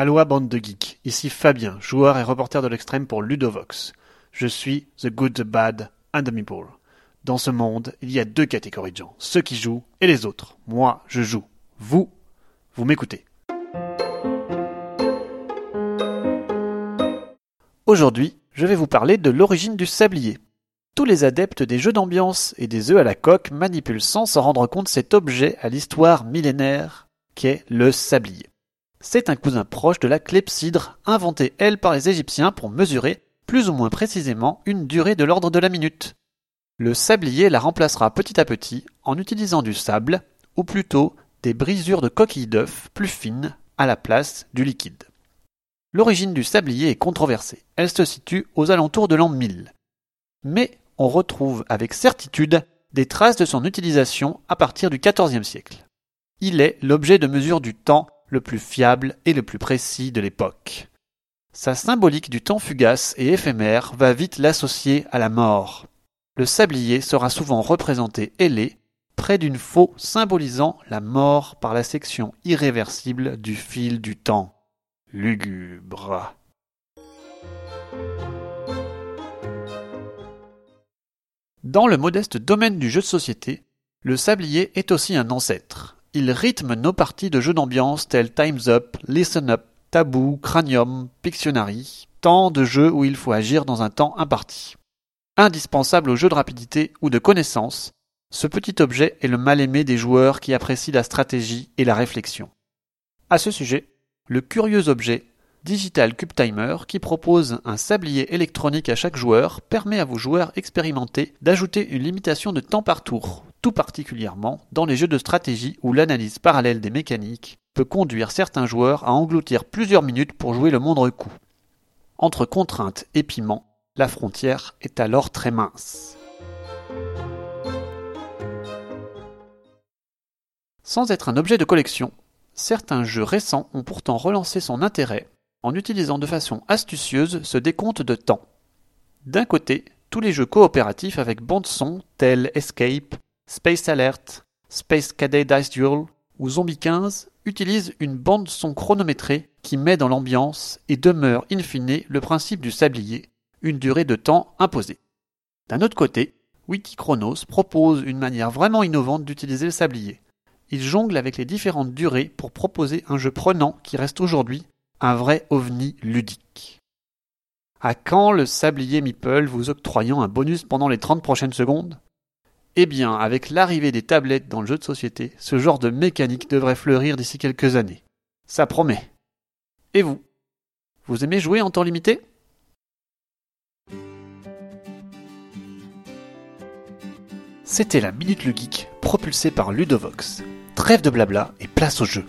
Aloha bande de geeks, ici Fabien, joueur et reporter de l'extrême pour Ludovox. Je suis The Good, The Bad and The Meeple. Dans ce monde, il y a deux catégories de gens, ceux qui jouent et les autres. Moi, je joue. Vous, vous m'écoutez. Aujourd'hui, je vais vous parler de l'origine du sablier. Tous les adeptes des jeux d'ambiance et des œufs à la coque manipulent sans s'en rendre compte cet objet à l'histoire millénaire qu'est le sablier. C'est un cousin proche de la clepsydre, inventée elle par les Égyptiens pour mesurer, plus ou moins précisément, une durée de l'ordre de la minute. Le sablier la remplacera petit à petit en utilisant du sable, ou plutôt des brisures de coquilles d'œufs plus fines, à la place du liquide. L'origine du sablier est controversée. Elle se situe aux alentours de l'an 1000. Mais on retrouve avec certitude des traces de son utilisation à partir du XIVe siècle. Il est l'objet de mesure du temps le plus fiable et le plus précis de l'époque. Sa symbolique du temps fugace et éphémère va vite l'associer à la mort. Le sablier sera souvent représenté ailé, près d'une faux symbolisant la mort par la section irréversible du fil du temps. Lugubre. Dans le modeste domaine du jeu de société, le sablier est aussi un ancêtre. Il rythme nos parties de jeux d'ambiance tels Time's Up, Listen Up, Taboo, Cranium, Pictionary, tant de jeux où il faut agir dans un temps imparti. Indispensable aux jeux de rapidité ou de connaissance, ce petit objet est le mal-aimé des joueurs qui apprécient la stratégie et la réflexion. À ce sujet, le curieux objet Digital Cube Timer, qui propose un sablier électronique à chaque joueur, permet à vos joueurs expérimentés d'ajouter une limitation de temps par tour, tout particulièrement dans les jeux de stratégie où l'analyse parallèle des mécaniques peut conduire certains joueurs à engloutir plusieurs minutes pour jouer le moindre coup. Entre contraintes et piment, la frontière est alors très mince. Sans être un objet de collection, certains jeux récents ont pourtant relancé son intérêt en utilisant de façon astucieuse ce décompte de temps. D'un côté, tous les jeux coopératifs avec bande son tels Escape, Space Alert, Space Cadet Dice Duel ou Zombie 15 utilisent une bande son chronométrée qui met dans l'ambiance et demeure in fine le principe du sablier, une durée de temps imposée. D'un autre côté, Wikichronos propose une manière vraiment innovante d'utiliser le sablier. Il jongle avec les différentes durées pour proposer un jeu prenant qui reste aujourd'hui un vrai ovni ludique. À quand le sablier Meeple vous octroyant un bonus pendant les 30 prochaines secondes? Eh bien, avec l'arrivée des tablettes dans le jeu de société, ce genre de mécanique devrait fleurir d'ici quelques années. Ça promet. Et vous? Vous aimez jouer en temps limité? C'était la Minute le propulsée par Ludovox. Trêve de blabla et place au jeu.